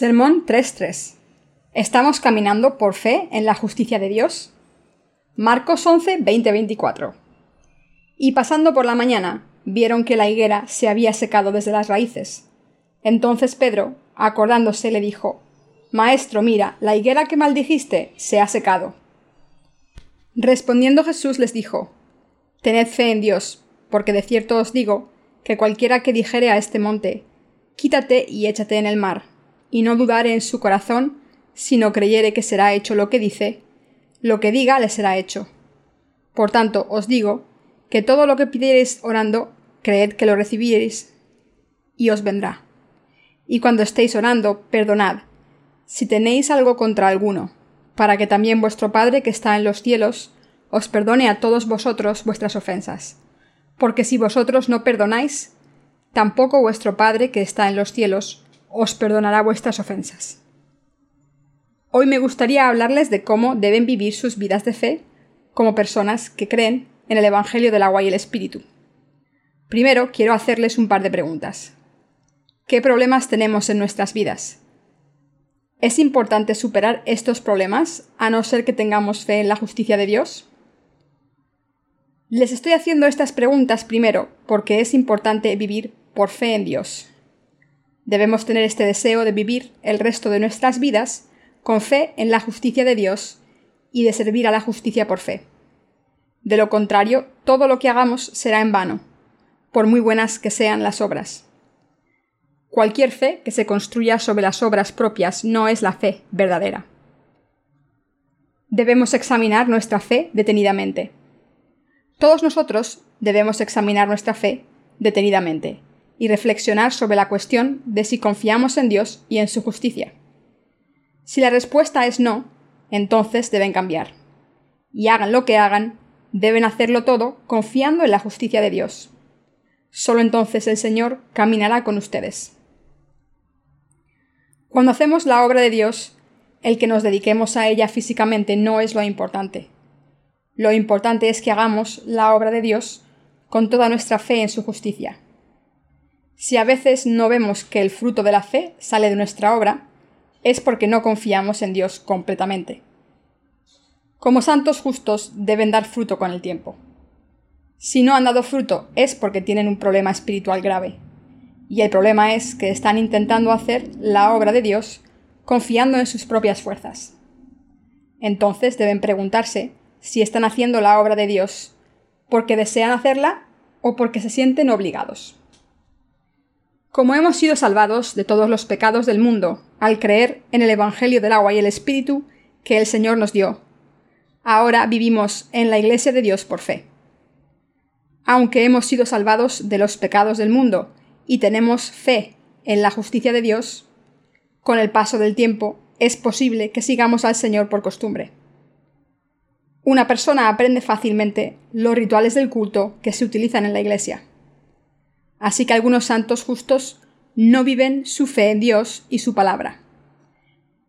Sermón 3.3. ¿Estamos caminando por fe en la justicia de Dios? Marcos 11, 20, 24. Y pasando por la mañana, vieron que la higuera se había secado desde las raíces. Entonces Pedro, acordándose, le dijo, Maestro, mira, la higuera que maldijiste se ha secado. Respondiendo Jesús les dijo, Tened fe en Dios, porque de cierto os digo, que cualquiera que dijere a este monte, Quítate y échate en el mar, y no dudare en su corazón, sino creyere que será hecho lo que dice, lo que diga le será hecho. Por tanto, os digo, que todo lo que pidiereis orando, creed que lo recibiréis, y os vendrá. Y cuando estéis orando, perdonad, si tenéis algo contra alguno, para que también vuestro Padre que está en los cielos os perdone a todos vosotros vuestras ofensas. Porque si vosotros no perdonáis, tampoco vuestro Padre que está en los cielos os perdonará vuestras ofensas. Hoy me gustaría hablarles de cómo deben vivir sus vidas de fe como personas que creen en el Evangelio del agua y el Espíritu. Primero quiero hacerles un par de preguntas. ¿Qué problemas tenemos en nuestras vidas? ¿Es importante superar estos problemas a no ser que tengamos fe en la justicia de Dios? Les estoy haciendo estas preguntas primero porque es importante vivir por fe en Dios. Debemos tener este deseo de vivir el resto de nuestras vidas con fe en la justicia de Dios y de servir a la justicia por fe. De lo contrario, todo lo que hagamos será en vano, por muy buenas que sean las obras. Cualquier fe que se construya sobre las obras propias no es la fe verdadera. Debemos examinar nuestra fe detenidamente. Todos nosotros debemos examinar nuestra fe detenidamente y reflexionar sobre la cuestión de si confiamos en Dios y en su justicia. Si la respuesta es no, entonces deben cambiar. Y hagan lo que hagan, deben hacerlo todo confiando en la justicia de Dios. Solo entonces el Señor caminará con ustedes. Cuando hacemos la obra de Dios, el que nos dediquemos a ella físicamente no es lo importante. Lo importante es que hagamos la obra de Dios con toda nuestra fe en su justicia. Si a veces no vemos que el fruto de la fe sale de nuestra obra, es porque no confiamos en Dios completamente. Como santos justos deben dar fruto con el tiempo. Si no han dado fruto es porque tienen un problema espiritual grave. Y el problema es que están intentando hacer la obra de Dios confiando en sus propias fuerzas. Entonces deben preguntarse si están haciendo la obra de Dios porque desean hacerla o porque se sienten obligados. Como hemos sido salvados de todos los pecados del mundo al creer en el Evangelio del agua y el Espíritu que el Señor nos dio, ahora vivimos en la Iglesia de Dios por fe. Aunque hemos sido salvados de los pecados del mundo y tenemos fe en la justicia de Dios, con el paso del tiempo es posible que sigamos al Señor por costumbre. Una persona aprende fácilmente los rituales del culto que se utilizan en la Iglesia. Así que algunos santos justos no viven su fe en Dios y su palabra,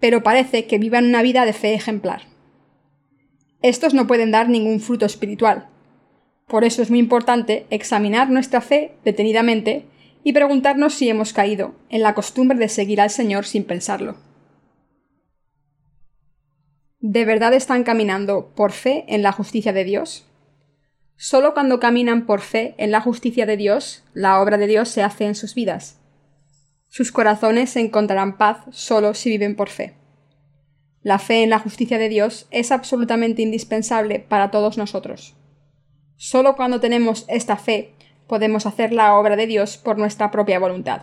pero parece que vivan una vida de fe ejemplar. Estos no pueden dar ningún fruto espiritual. Por eso es muy importante examinar nuestra fe detenidamente y preguntarnos si hemos caído en la costumbre de seguir al Señor sin pensarlo. ¿De verdad están caminando por fe en la justicia de Dios? Solo cuando caminan por fe en la justicia de Dios, la obra de Dios se hace en sus vidas. Sus corazones encontrarán paz solo si viven por fe. La fe en la justicia de Dios es absolutamente indispensable para todos nosotros. Solo cuando tenemos esta fe podemos hacer la obra de Dios por nuestra propia voluntad.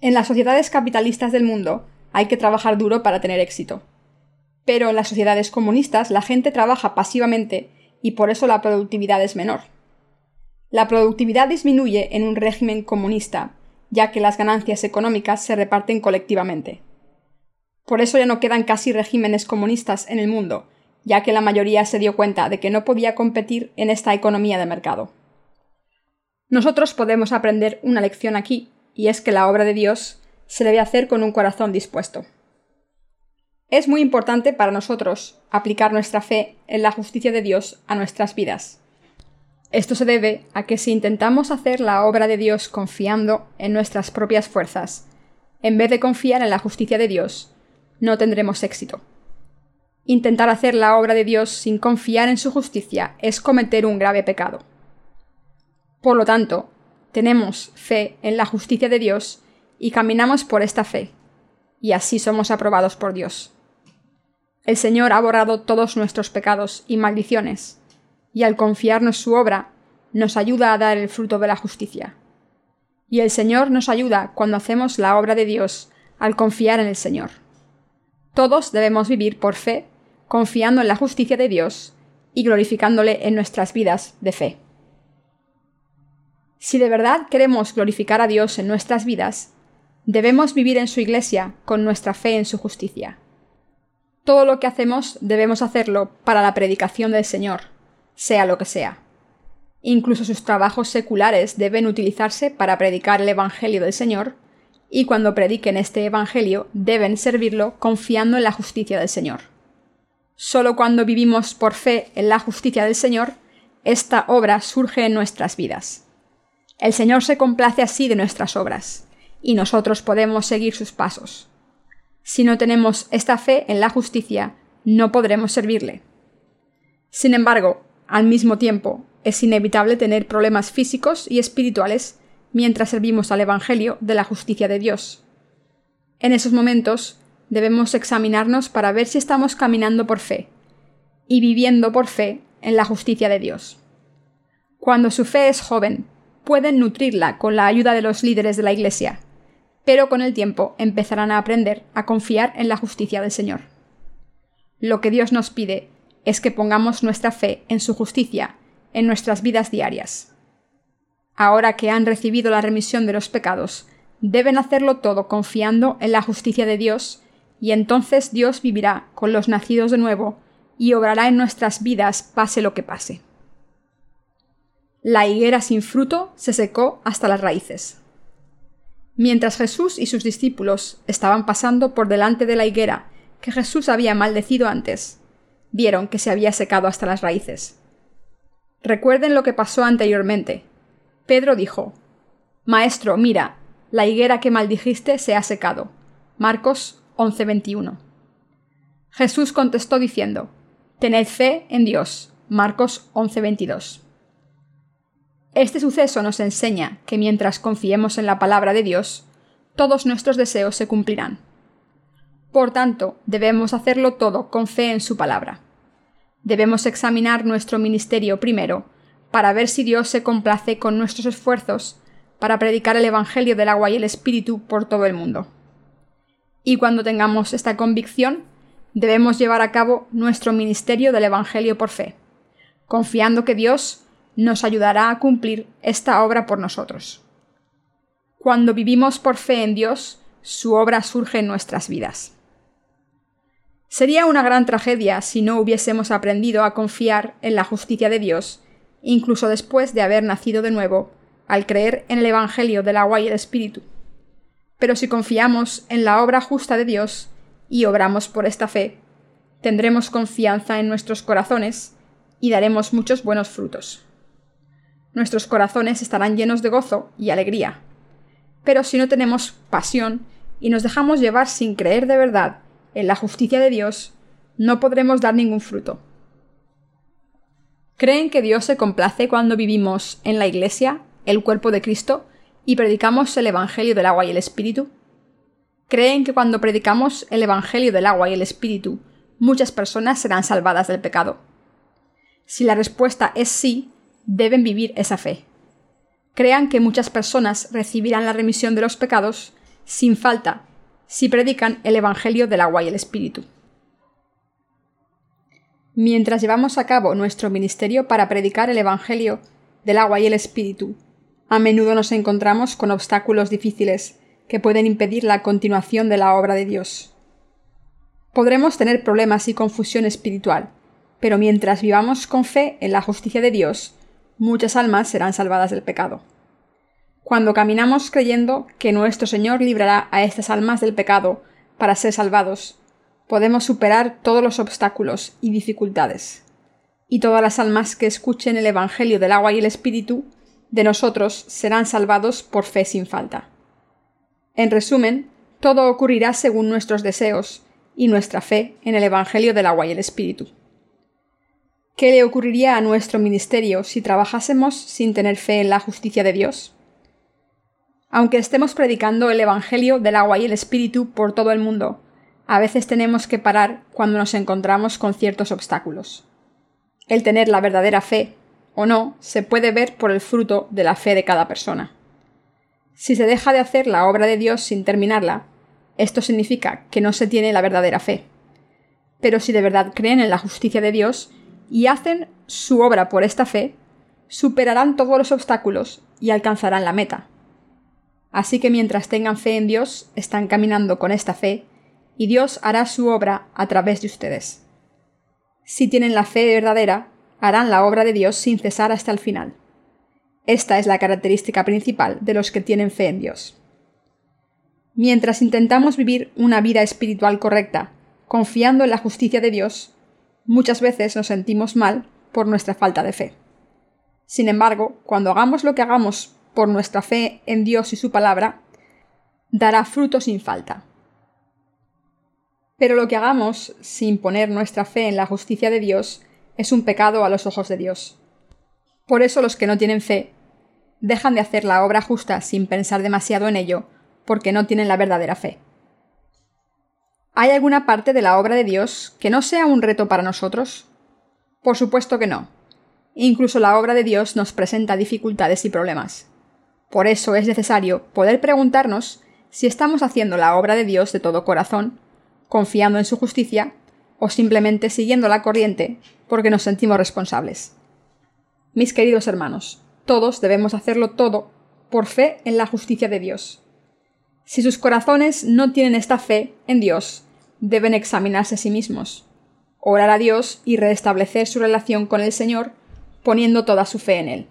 En las sociedades capitalistas del mundo hay que trabajar duro para tener éxito pero en las sociedades comunistas la gente trabaja pasivamente y por eso la productividad es menor. La productividad disminuye en un régimen comunista, ya que las ganancias económicas se reparten colectivamente. Por eso ya no quedan casi regímenes comunistas en el mundo, ya que la mayoría se dio cuenta de que no podía competir en esta economía de mercado. Nosotros podemos aprender una lección aquí, y es que la obra de Dios se debe hacer con un corazón dispuesto. Es muy importante para nosotros aplicar nuestra fe en la justicia de Dios a nuestras vidas. Esto se debe a que si intentamos hacer la obra de Dios confiando en nuestras propias fuerzas, en vez de confiar en la justicia de Dios, no tendremos éxito. Intentar hacer la obra de Dios sin confiar en su justicia es cometer un grave pecado. Por lo tanto, tenemos fe en la justicia de Dios y caminamos por esta fe, y así somos aprobados por Dios. El Señor ha borrado todos nuestros pecados y maldiciones, y al confiarnos su obra, nos ayuda a dar el fruto de la justicia. Y el Señor nos ayuda cuando hacemos la obra de Dios al confiar en el Señor. Todos debemos vivir por fe, confiando en la justicia de Dios y glorificándole en nuestras vidas de fe. Si de verdad queremos glorificar a Dios en nuestras vidas, debemos vivir en su iglesia con nuestra fe en su justicia. Todo lo que hacemos debemos hacerlo para la predicación del Señor, sea lo que sea. Incluso sus trabajos seculares deben utilizarse para predicar el Evangelio del Señor, y cuando prediquen este Evangelio deben servirlo confiando en la justicia del Señor. Solo cuando vivimos por fe en la justicia del Señor, esta obra surge en nuestras vidas. El Señor se complace así de nuestras obras, y nosotros podemos seguir sus pasos. Si no tenemos esta fe en la justicia, no podremos servirle. Sin embargo, al mismo tiempo, es inevitable tener problemas físicos y espirituales mientras servimos al Evangelio de la justicia de Dios. En esos momentos debemos examinarnos para ver si estamos caminando por fe y viviendo por fe en la justicia de Dios. Cuando su fe es joven, pueden nutrirla con la ayuda de los líderes de la Iglesia, pero con el tiempo empezarán a aprender a confiar en la justicia del Señor. Lo que Dios nos pide es que pongamos nuestra fe en su justicia en nuestras vidas diarias. Ahora que han recibido la remisión de los pecados, deben hacerlo todo confiando en la justicia de Dios, y entonces Dios vivirá con los nacidos de nuevo y obrará en nuestras vidas pase lo que pase. La higuera sin fruto se secó hasta las raíces. Mientras Jesús y sus discípulos estaban pasando por delante de la higuera que Jesús había maldecido antes, vieron que se había secado hasta las raíces. Recuerden lo que pasó anteriormente. Pedro dijo, Maestro, mira, la higuera que maldijiste se ha secado. Marcos 11:21. Jesús contestó diciendo, Tened fe en Dios. Marcos 11:22. Este suceso nos enseña que mientras confiemos en la palabra de Dios, todos nuestros deseos se cumplirán. Por tanto, debemos hacerlo todo con fe en su palabra. Debemos examinar nuestro ministerio primero, para ver si Dios se complace con nuestros esfuerzos para predicar el Evangelio del agua y el Espíritu por todo el mundo. Y cuando tengamos esta convicción, debemos llevar a cabo nuestro ministerio del Evangelio por fe, confiando que Dios nos ayudará a cumplir esta obra por nosotros. Cuando vivimos por fe en Dios, su obra surge en nuestras vidas. Sería una gran tragedia si no hubiésemos aprendido a confiar en la justicia de Dios, incluso después de haber nacido de nuevo, al creer en el Evangelio del agua y el Espíritu. Pero si confiamos en la obra justa de Dios y obramos por esta fe, tendremos confianza en nuestros corazones y daremos muchos buenos frutos nuestros corazones estarán llenos de gozo y alegría. Pero si no tenemos pasión y nos dejamos llevar sin creer de verdad en la justicia de Dios, no podremos dar ningún fruto. ¿Creen que Dios se complace cuando vivimos en la Iglesia, el cuerpo de Cristo, y predicamos el Evangelio del agua y el Espíritu? ¿Creen que cuando predicamos el Evangelio del agua y el Espíritu, muchas personas serán salvadas del pecado? Si la respuesta es sí, deben vivir esa fe. Crean que muchas personas recibirán la remisión de los pecados sin falta si predican el Evangelio del agua y el Espíritu. Mientras llevamos a cabo nuestro ministerio para predicar el Evangelio del agua y el Espíritu, a menudo nos encontramos con obstáculos difíciles que pueden impedir la continuación de la obra de Dios. Podremos tener problemas y confusión espiritual, pero mientras vivamos con fe en la justicia de Dios, muchas almas serán salvadas del pecado. Cuando caminamos creyendo que nuestro Señor librará a estas almas del pecado para ser salvados, podemos superar todos los obstáculos y dificultades. Y todas las almas que escuchen el Evangelio del agua y el Espíritu de nosotros serán salvados por fe sin falta. En resumen, todo ocurrirá según nuestros deseos y nuestra fe en el Evangelio del agua y el Espíritu. ¿Qué le ocurriría a nuestro ministerio si trabajásemos sin tener fe en la justicia de Dios? Aunque estemos predicando el Evangelio del agua y el Espíritu por todo el mundo, a veces tenemos que parar cuando nos encontramos con ciertos obstáculos. El tener la verdadera fe o no se puede ver por el fruto de la fe de cada persona. Si se deja de hacer la obra de Dios sin terminarla, esto significa que no se tiene la verdadera fe. Pero si de verdad creen en la justicia de Dios y hacen su obra por esta fe, superarán todos los obstáculos y alcanzarán la meta. Así que mientras tengan fe en Dios, están caminando con esta fe, y Dios hará su obra a través de ustedes. Si tienen la fe verdadera, harán la obra de Dios sin cesar hasta el final. Esta es la característica principal de los que tienen fe en Dios. Mientras intentamos vivir una vida espiritual correcta, confiando en la justicia de Dios, muchas veces nos sentimos mal por nuestra falta de fe. Sin embargo, cuando hagamos lo que hagamos por nuestra fe en Dios y su palabra, dará fruto sin falta. Pero lo que hagamos sin poner nuestra fe en la justicia de Dios es un pecado a los ojos de Dios. Por eso los que no tienen fe dejan de hacer la obra justa sin pensar demasiado en ello, porque no tienen la verdadera fe. ¿Hay alguna parte de la obra de Dios que no sea un reto para nosotros? Por supuesto que no. Incluso la obra de Dios nos presenta dificultades y problemas. Por eso es necesario poder preguntarnos si estamos haciendo la obra de Dios de todo corazón, confiando en su justicia, o simplemente siguiendo la corriente porque nos sentimos responsables. Mis queridos hermanos, todos debemos hacerlo todo por fe en la justicia de Dios. Si sus corazones no tienen esta fe en Dios, deben examinarse a sí mismos, orar a Dios y restablecer su relación con el Señor poniendo toda su fe en Él.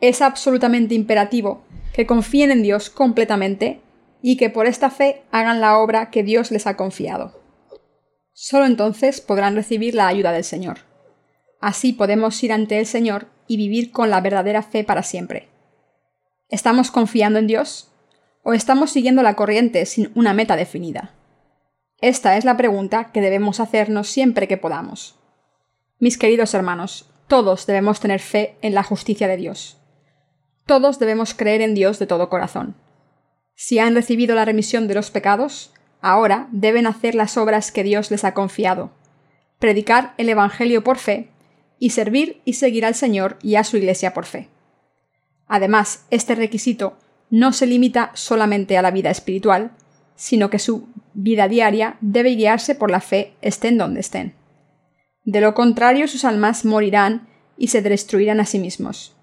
Es absolutamente imperativo que confíen en Dios completamente y que por esta fe hagan la obra que Dios les ha confiado. Solo entonces podrán recibir la ayuda del Señor. Así podemos ir ante el Señor y vivir con la verdadera fe para siempre. ¿Estamos confiando en Dios? ¿O estamos siguiendo la corriente sin una meta definida? Esta es la pregunta que debemos hacernos siempre que podamos. Mis queridos hermanos, todos debemos tener fe en la justicia de Dios. Todos debemos creer en Dios de todo corazón. Si han recibido la remisión de los pecados, Ahora deben hacer las obras que Dios les ha confiado, predicar el Evangelio por fe y servir y seguir al Señor y a su Iglesia por fe. Además, este requisito no se limita solamente a la vida espiritual, sino que su vida diaria debe guiarse por la fe estén donde estén. De lo contrario, sus almas morirán y se destruirán a sí mismos.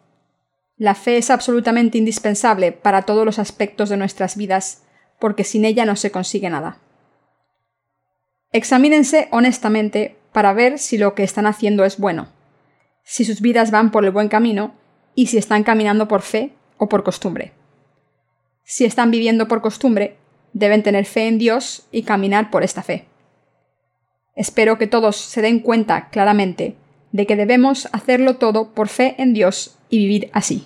La fe es absolutamente indispensable para todos los aspectos de nuestras vidas porque sin ella no se consigue nada. Examínense honestamente para ver si lo que están haciendo es bueno, si sus vidas van por el buen camino y si están caminando por fe o por costumbre. Si están viviendo por costumbre, deben tener fe en Dios y caminar por esta fe. Espero que todos se den cuenta claramente de que debemos hacerlo todo por fe en Dios y vivir así.